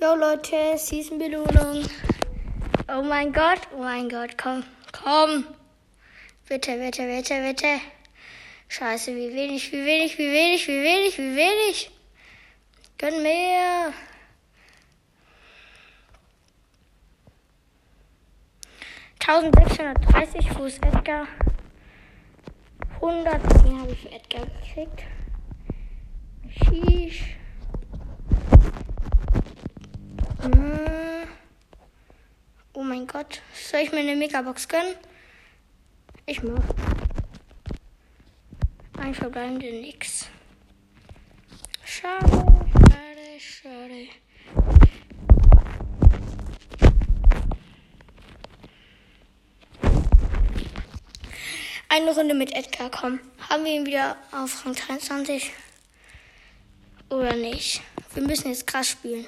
Jo Leute, Season-Belohnung. Oh mein Gott, oh mein Gott, komm, komm. Bitte, bitte, bitte, bitte. Scheiße, wie wenig, wie wenig, wie wenig, wie wenig, wie wenig. Gönn mehr. Tausendsechshundertdreißig Fuß Edgar. 110 habe ich für Edgar gekriegt. Sheesh. Oh mein Gott. Soll ich mir eine Megabox gönnen? Ich mach. Ein verbleibende nix. Schade, schade, schade. Eine Runde mit Edgar, komm. Haben wir ihn wieder auf Rang 23? Oder nicht? Wir müssen jetzt krass spielen.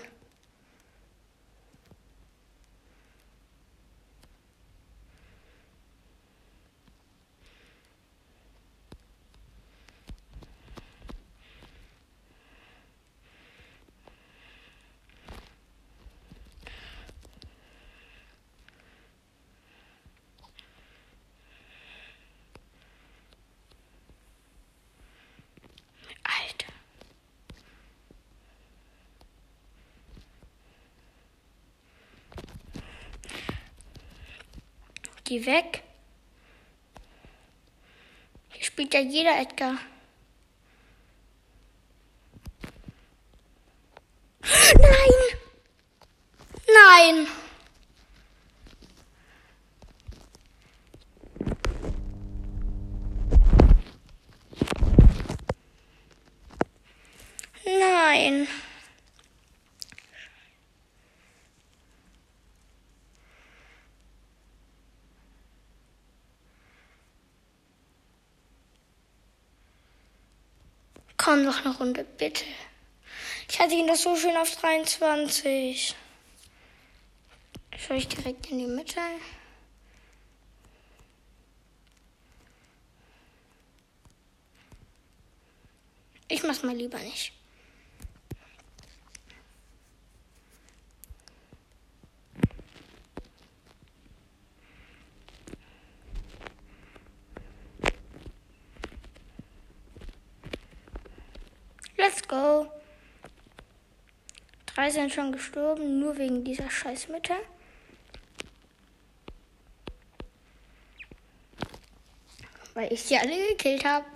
Geh weg. Hier spielt ja jeder Edgar. Nein! Nein! Nein. Komm noch eine Runde, bitte. Ich hatte ihn doch so schön auf 23. Soll ich direkt in die Mitte? Ich mach's mal lieber nicht. Let's go. Drei sind schon gestorben, nur wegen dieser Scheißmitte. Weil ich sie alle gekillt habe.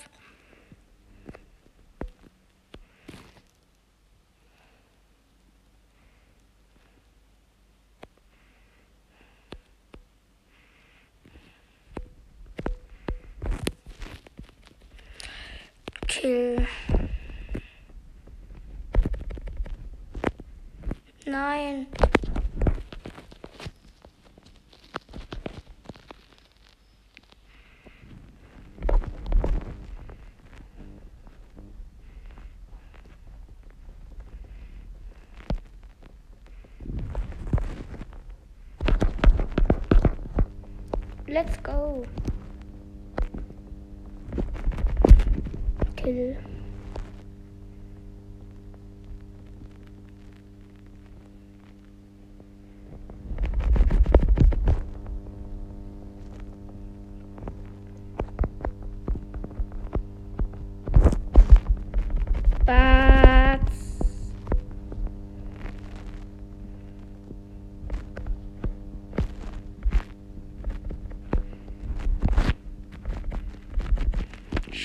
Nein. Let's go. Kill.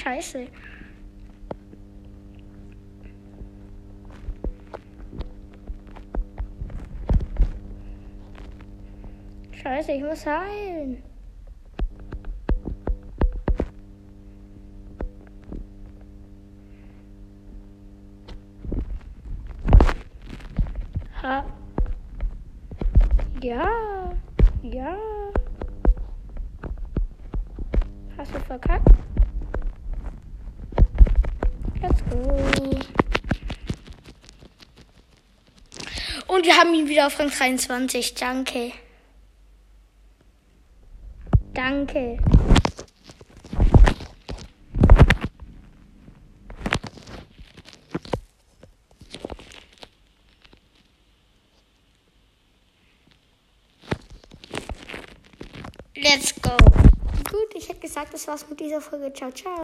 Scheiße. Scheiße, ich muss heilen. Ha. Ja. Ja. Hast du verkackt? Und wir haben ihn wieder auf Rang 23. Danke. Danke. Let's go. Gut, ich hätte gesagt, das war's mit dieser Folge. Ciao, ciao.